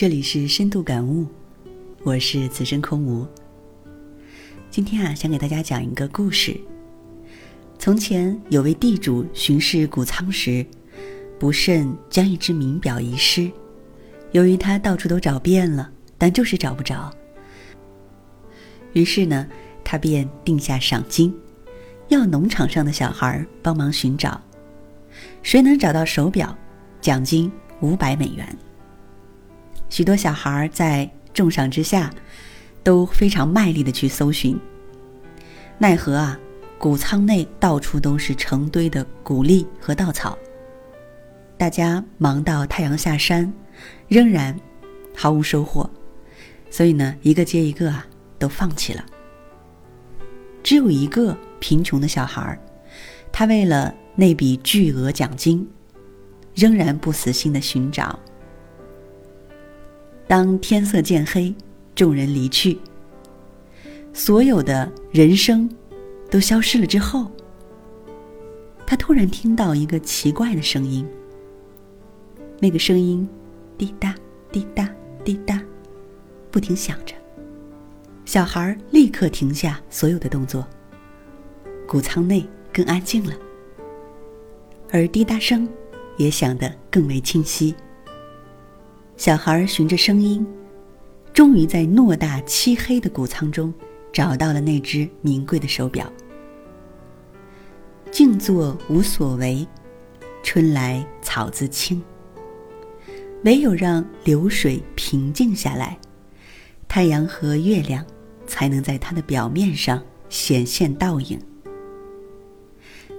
这里是深度感悟，我是此生空无。今天啊，想给大家讲一个故事。从前有位地主巡视谷仓时，不慎将一只名表遗失。由于他到处都找遍了，但就是找不着。于是呢，他便定下赏金，要农场上的小孩帮忙寻找。谁能找到手表，奖金五百美元。许多小孩在重赏之下，都非常卖力的去搜寻。奈何啊，谷仓内到处都是成堆的谷粒和稻草。大家忙到太阳下山，仍然毫无收获，所以呢，一个接一个啊，都放弃了。只有一个贫穷的小孩，他为了那笔巨额奖金，仍然不死心的寻找。当天色渐黑，众人离去，所有的人声都消失了之后，他突然听到一个奇怪的声音。那个声音，滴答滴答滴答，不停响着。小孩立刻停下所有的动作。谷仓内更安静了，而滴答声也响得更为清晰。小孩循着声音，终于在偌大漆黑的谷仓中找到了那只名贵的手表。静坐无所为，春来草自青。唯有让流水平静下来，太阳和月亮才能在它的表面上显现倒影。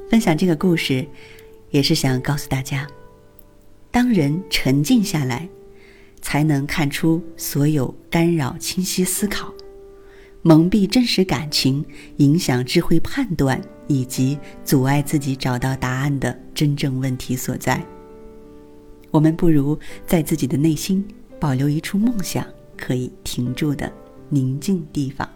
分享这个故事，也是想告诉大家，当人沉静下来。才能看出所有干扰、清晰思考、蒙蔽真实感情、影响智慧判断以及阻碍自己找到答案的真正问题所在。我们不如在自己的内心保留一处梦想可以停住的宁静地方。